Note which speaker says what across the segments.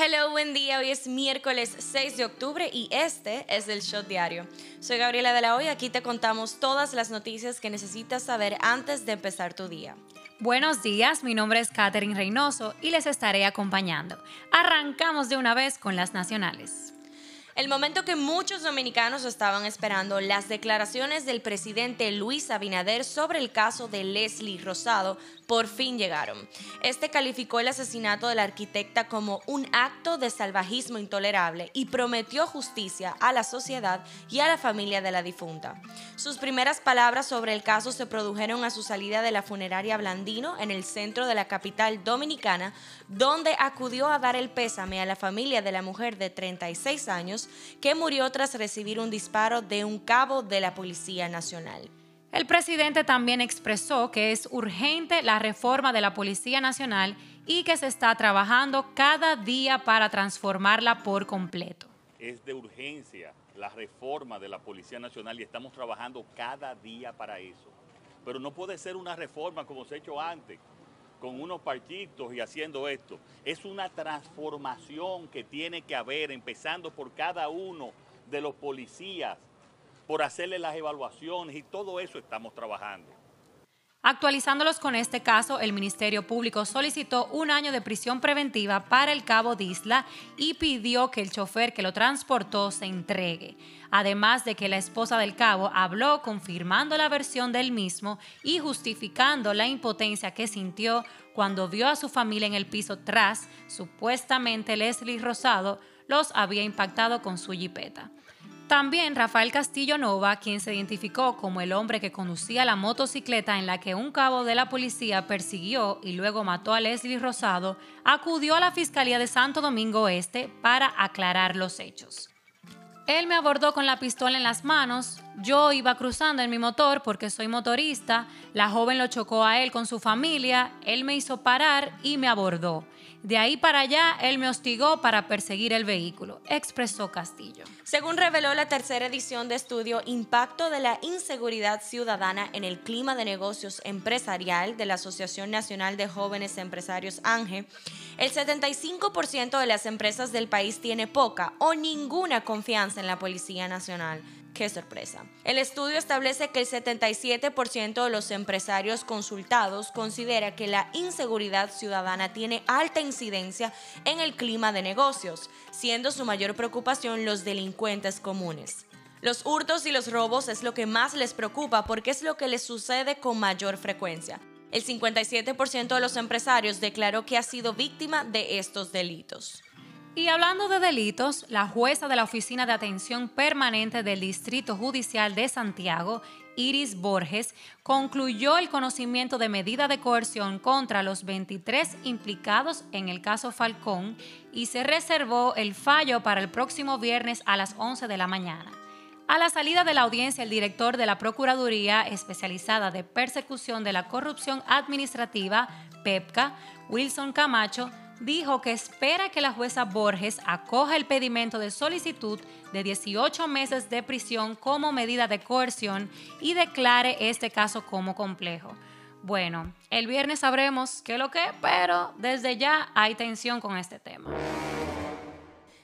Speaker 1: Hello, buen día. Hoy es miércoles 6 de octubre y este es el Shot Diario. Soy Gabriela de la Hoy. Aquí te contamos todas las noticias que necesitas saber antes de empezar tu día.
Speaker 2: Buenos días, mi nombre es Katherine Reynoso y les estaré acompañando. Arrancamos de una vez con las nacionales.
Speaker 1: El momento que muchos dominicanos estaban esperando, las declaraciones del presidente Luis Abinader sobre el caso de Leslie Rosado por fin llegaron. Este calificó el asesinato de la arquitecta como un acto de salvajismo intolerable y prometió justicia a la sociedad y a la familia de la difunta. Sus primeras palabras sobre el caso se produjeron a su salida de la funeraria Blandino en el centro de la capital dominicana, donde acudió a dar el pésame a la familia de la mujer de 36 años que murió tras recibir un disparo de un cabo de la Policía Nacional.
Speaker 2: El presidente también expresó que es urgente la reforma de la Policía Nacional y que se está trabajando cada día para transformarla por completo.
Speaker 3: Es de urgencia la reforma de la Policía Nacional y estamos trabajando cada día para eso. Pero no puede ser una reforma como se ha hecho antes, con unos partidos y haciendo esto. Es una transformación que tiene que haber, empezando por cada uno de los policías por hacerle las evaluaciones y todo eso estamos trabajando.
Speaker 2: Actualizándolos con este caso, el Ministerio Público solicitó un año de prisión preventiva para el cabo de Isla y pidió que el chofer que lo transportó se entregue. Además de que la esposa del cabo habló confirmando la versión del mismo y justificando la impotencia que sintió cuando vio a su familia en el piso tras, supuestamente Leslie Rosado, los había impactado con su jipeta. También Rafael Castillo Nova, quien se identificó como el hombre que conducía la motocicleta en la que un cabo de la policía persiguió y luego mató a Leslie Rosado, acudió a la Fiscalía de Santo Domingo Este para aclarar los hechos. Él me abordó con la pistola en las manos, yo iba cruzando en mi motor porque soy motorista, la joven lo chocó a él con su familia, él me hizo parar y me abordó. De ahí para allá, él me hostigó para perseguir el vehículo, expresó Castillo.
Speaker 1: Según reveló la tercera edición de estudio Impacto de la Inseguridad Ciudadana en el Clima de Negocios Empresarial de la Asociación Nacional de Jóvenes Empresarios ANGE, el 75% de las empresas del país tiene poca o ninguna confianza en la Policía Nacional. Qué sorpresa. El estudio establece que el 77% de los empresarios consultados considera que la inseguridad ciudadana tiene alta incidencia en el clima de negocios, siendo su mayor preocupación los delincuentes comunes. Los hurtos y los robos es lo que más les preocupa porque es lo que les sucede con mayor frecuencia. El 57% de los empresarios declaró que ha sido víctima de estos delitos.
Speaker 2: Y hablando de delitos, la jueza de la Oficina de Atención Permanente del Distrito Judicial de Santiago, Iris Borges, concluyó el conocimiento de medida de coerción contra los 23 implicados en el caso Falcón y se reservó el fallo para el próximo viernes a las 11 de la mañana. A la salida de la audiencia, el director de la Procuraduría Especializada de Persecución de la Corrupción Administrativa, PEPCA, Wilson Camacho, dijo que espera que la jueza Borges acoja el pedimento de solicitud de 18 meses de prisión como medida de coerción y declare este caso como complejo. Bueno, el viernes sabremos qué es lo que, pero desde ya hay tensión con este tema.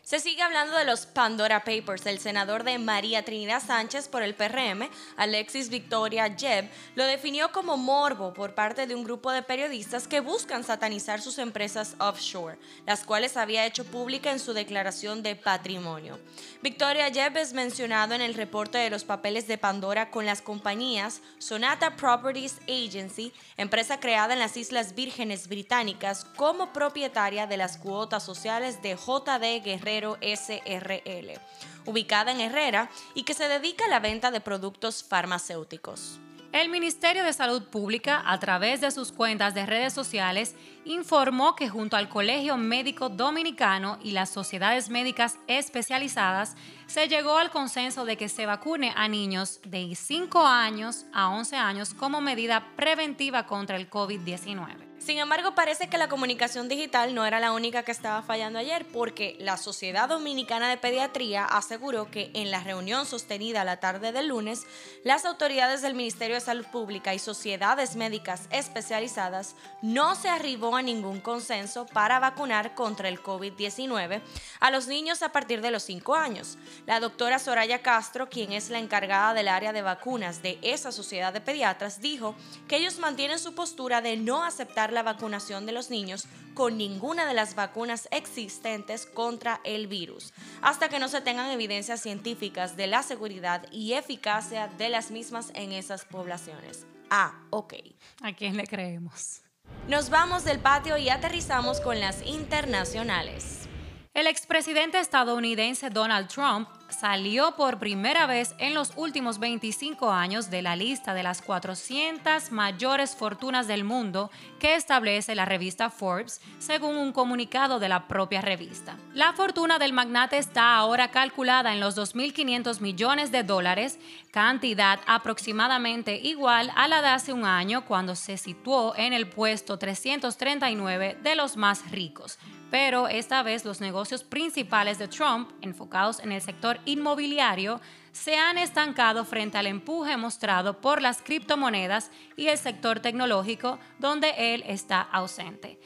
Speaker 1: Se sigue hablando de los Pandora Papers. El senador de María Trinidad Sánchez por el PRM, Alexis Victoria Jeb, lo definió como morbo por parte de un grupo de periodistas que buscan satanizar sus empresas offshore, las cuales había hecho pública en su declaración de patrimonio. Victoria Jeb es mencionado en el reporte de los papeles de Pandora con las compañías Sonata Properties Agency, empresa creada en las Islas Vírgenes Británicas, como propietaria de las cuotas sociales de JD Guerrero SRL, ubicada en Herrera y que se dedica a la venta de productos farmacéuticos.
Speaker 2: El Ministerio de Salud Pública, a través de sus cuentas de redes sociales, informó que junto al Colegio Médico Dominicano y las sociedades médicas especializadas, se llegó al consenso de que se vacune a niños de 5 años a 11 años como medida preventiva contra el COVID-19.
Speaker 1: Sin embargo, parece que la comunicación digital no era la única que estaba fallando ayer, porque la Sociedad Dominicana de Pediatría aseguró que en la reunión sostenida la tarde del lunes, las autoridades del Ministerio de Salud Pública y sociedades médicas especializadas no se arribó a ningún consenso para vacunar contra el COVID-19 a los niños a partir de los 5 años. La doctora Soraya Castro, quien es la encargada del área de vacunas de esa sociedad de pediatras, dijo que ellos mantienen su postura de no aceptar la vacunación de los niños con ninguna de las vacunas existentes contra el virus, hasta que no se tengan evidencias científicas de la seguridad y eficacia de las mismas en esas poblaciones. Ah, ok.
Speaker 2: ¿A quién le creemos?
Speaker 1: Nos vamos del patio y aterrizamos con las internacionales.
Speaker 2: El expresidente estadounidense Donald Trump salió por primera vez en los últimos 25 años de la lista de las 400 mayores fortunas del mundo que establece la revista Forbes, según un comunicado de la propia revista. La fortuna del magnate está ahora calculada en los 2.500 millones de dólares, cantidad aproximadamente igual a la de hace un año cuando se situó en el puesto 339 de los más ricos pero esta vez los negocios principales de Trump, enfocados en el sector inmobiliario, se han estancado frente al empuje mostrado por las criptomonedas y el sector tecnológico, donde él está ausente.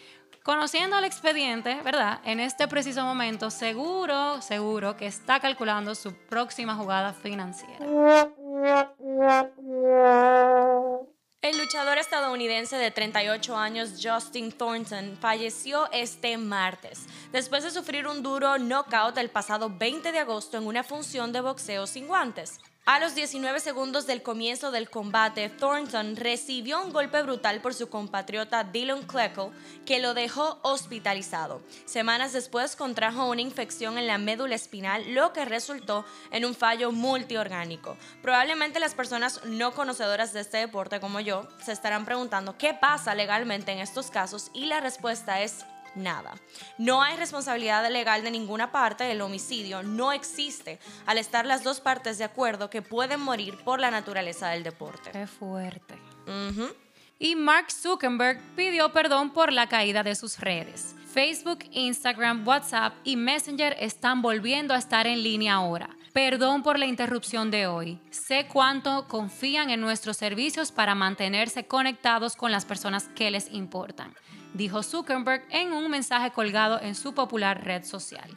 Speaker 2: Conociendo el expediente, ¿verdad? En este preciso momento, seguro, seguro que está calculando su próxima jugada financiera.
Speaker 1: El luchador estadounidense de 38 años Justin Thornton falleció este martes después de sufrir un duro knockout el pasado 20 de agosto en una función de boxeo sin guantes. A los 19 segundos del comienzo del combate, Thornton recibió un golpe brutal por su compatriota Dylan Kleckle, que lo dejó hospitalizado. Semanas después contrajo una infección en la médula espinal, lo que resultó en un fallo multiorgánico. Probablemente las personas no conocedoras de este deporte como yo se estarán preguntando qué pasa legalmente en estos casos y la respuesta es nada. No hay responsabilidad legal de ninguna parte, el homicidio no existe al estar las dos partes de acuerdo que pueden morir por la naturaleza del deporte.
Speaker 2: Qué fuerte. Y Mark Zuckerberg pidió perdón por la caída de sus redes. Facebook, Instagram, WhatsApp y Messenger están volviendo a estar en línea ahora. Perdón por la interrupción de hoy. Sé cuánto confían en nuestros servicios para mantenerse conectados con las personas que les importan dijo Zuckerberg en un mensaje colgado en su popular red social.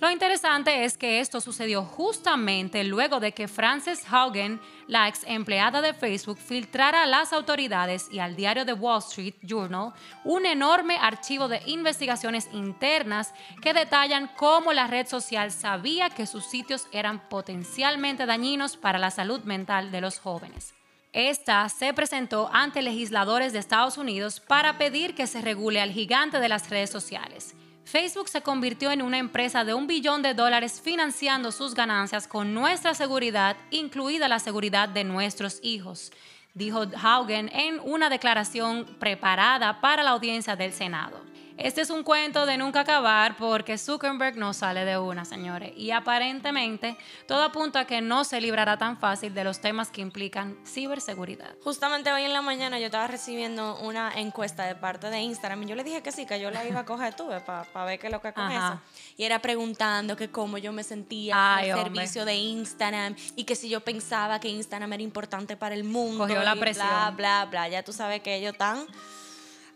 Speaker 2: Lo interesante es que esto sucedió justamente luego de que Frances Haugen, la ex empleada de Facebook, filtrara a las autoridades y al diario The Wall Street Journal un enorme archivo de investigaciones internas que detallan cómo la red social sabía que sus sitios eran potencialmente dañinos para la salud mental de los jóvenes. Esta se presentó ante legisladores de Estados Unidos para pedir que se regule al gigante de las redes sociales. Facebook se convirtió en una empresa de un billón de dólares financiando sus ganancias con nuestra seguridad, incluida la seguridad de nuestros hijos, dijo Haugen en una declaración preparada para la audiencia del Senado. Este es un cuento de nunca acabar porque Zuckerberg no sale de una, señores. Y aparentemente todo apunta a que no se librará tan fácil de los temas que implican ciberseguridad.
Speaker 1: Justamente hoy en la mañana yo estaba recibiendo una encuesta de parte de Instagram y yo le dije que sí, que yo la iba a coger tuve para ver qué es lo que con eso. Y era preguntando que cómo yo me sentía en el servicio de Instagram y que si yo pensaba que Instagram era importante para el mundo.
Speaker 2: Cogió la presión.
Speaker 1: Bla, bla, bla. Ya tú sabes que ellos están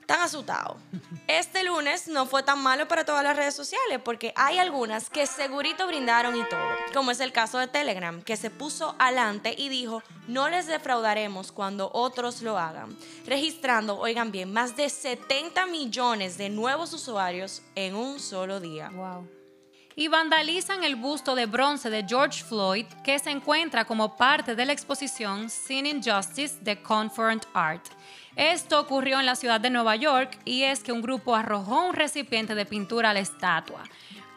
Speaker 1: tan asustado. Este lunes no fue tan malo para todas las redes sociales porque hay algunas que segurito brindaron y todo, como es el caso de Telegram, que se puso adelante y dijo, no les defraudaremos cuando otros lo hagan, registrando, oigan bien, más de 70 millones de nuevos usuarios en un solo día.
Speaker 2: Wow y vandalizan el busto de bronce de George Floyd que se encuentra como parte de la exposición Sin Injustice de Confront Art. Esto ocurrió en la ciudad de Nueva York y es que un grupo arrojó un recipiente de pintura a la estatua.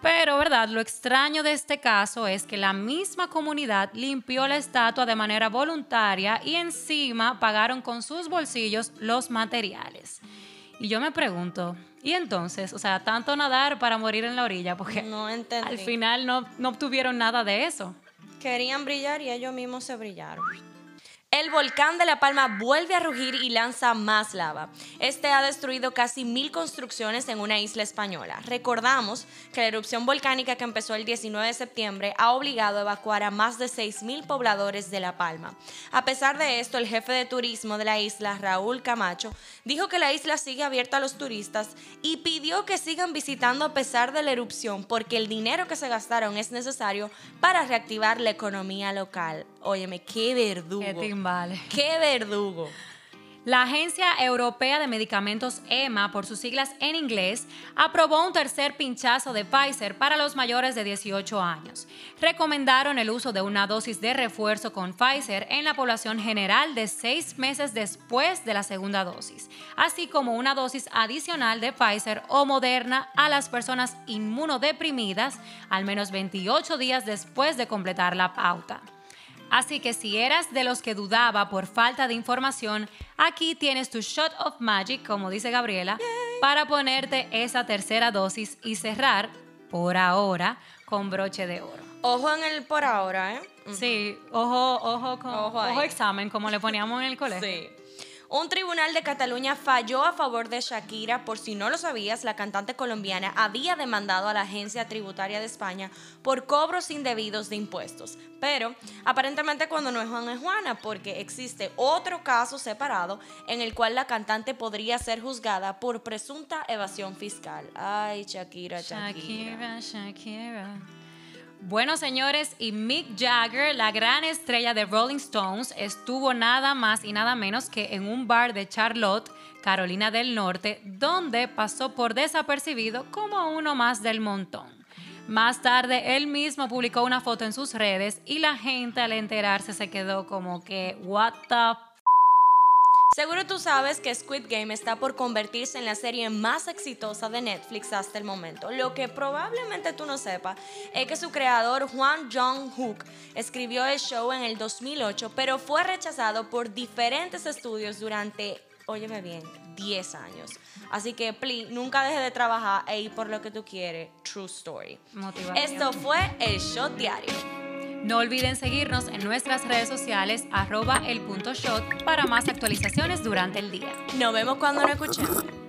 Speaker 2: Pero, ¿verdad? Lo extraño de este caso es que la misma comunidad limpió la estatua de manera voluntaria y encima pagaron con sus bolsillos los materiales. Y yo me pregunto, ¿y entonces? O sea, tanto nadar para morir en la orilla, porque
Speaker 1: no
Speaker 2: al final no, no obtuvieron nada de eso.
Speaker 1: Querían brillar y ellos mismos se brillaron. El volcán de La Palma vuelve a rugir y lanza más lava. Este ha destruido casi mil construcciones en una isla española. Recordamos que la erupción volcánica que empezó el 19 de septiembre ha obligado a evacuar a más de 6.000 pobladores de La Palma. A pesar de esto, el jefe de turismo de la isla, Raúl Camacho, dijo que la isla sigue abierta a los turistas y pidió que sigan visitando a pesar de la erupción porque el dinero que se gastaron es necesario para reactivar la economía local. Óyeme, qué verdugo.
Speaker 2: Vale.
Speaker 1: ¡Qué verdugo!
Speaker 2: La Agencia Europea de Medicamentos EMA, por sus siglas en inglés, aprobó un tercer pinchazo de Pfizer para los mayores de 18 años. Recomendaron el uso de una dosis de refuerzo con Pfizer en la población general de seis meses después de la segunda dosis, así como una dosis adicional de Pfizer o Moderna a las personas inmunodeprimidas al menos 28 días después de completar la pauta. Así que si eras de los que dudaba por falta de información, aquí tienes tu shot of magic, como dice Gabriela, para ponerte esa tercera dosis y cerrar, por ahora, con broche de oro.
Speaker 1: Ojo en el por ahora, ¿eh?
Speaker 2: Sí, ojo, ojo, con, ojo, examen, como le poníamos en el colegio. Sí.
Speaker 1: Un tribunal de Cataluña falló a favor de Shakira. Por si no lo sabías, la cantante colombiana había demandado a la Agencia Tributaria de España por cobros indebidos de impuestos. Pero aparentemente cuando no es Juan es Juana, porque existe otro caso separado en el cual la cantante podría ser juzgada por presunta evasión fiscal. Ay, Shakira, Shakira. Shakira, Shakira.
Speaker 2: Bueno, señores, y Mick Jagger, la gran estrella de Rolling Stones, estuvo nada más y nada menos que en un bar de Charlotte, Carolina del Norte, donde pasó por desapercibido como uno más del montón. Más tarde, él mismo publicó una foto en sus redes y la gente al enterarse se quedó como que, what the
Speaker 1: Seguro tú sabes que Squid Game está por convertirse en la serie más exitosa de Netflix hasta el momento. Lo que probablemente tú no sepas es que su creador Juan Jong-hook escribió el show en el 2008, pero fue rechazado por diferentes estudios durante, óyeme bien, 10 años. Así que, please, nunca deje de trabajar e ir por lo que tú quieres. True story. Esto fue el show diario.
Speaker 2: No olviden seguirnos en nuestras redes sociales arroba el punto shot para más actualizaciones durante el día.
Speaker 1: Nos vemos cuando nos escuchemos.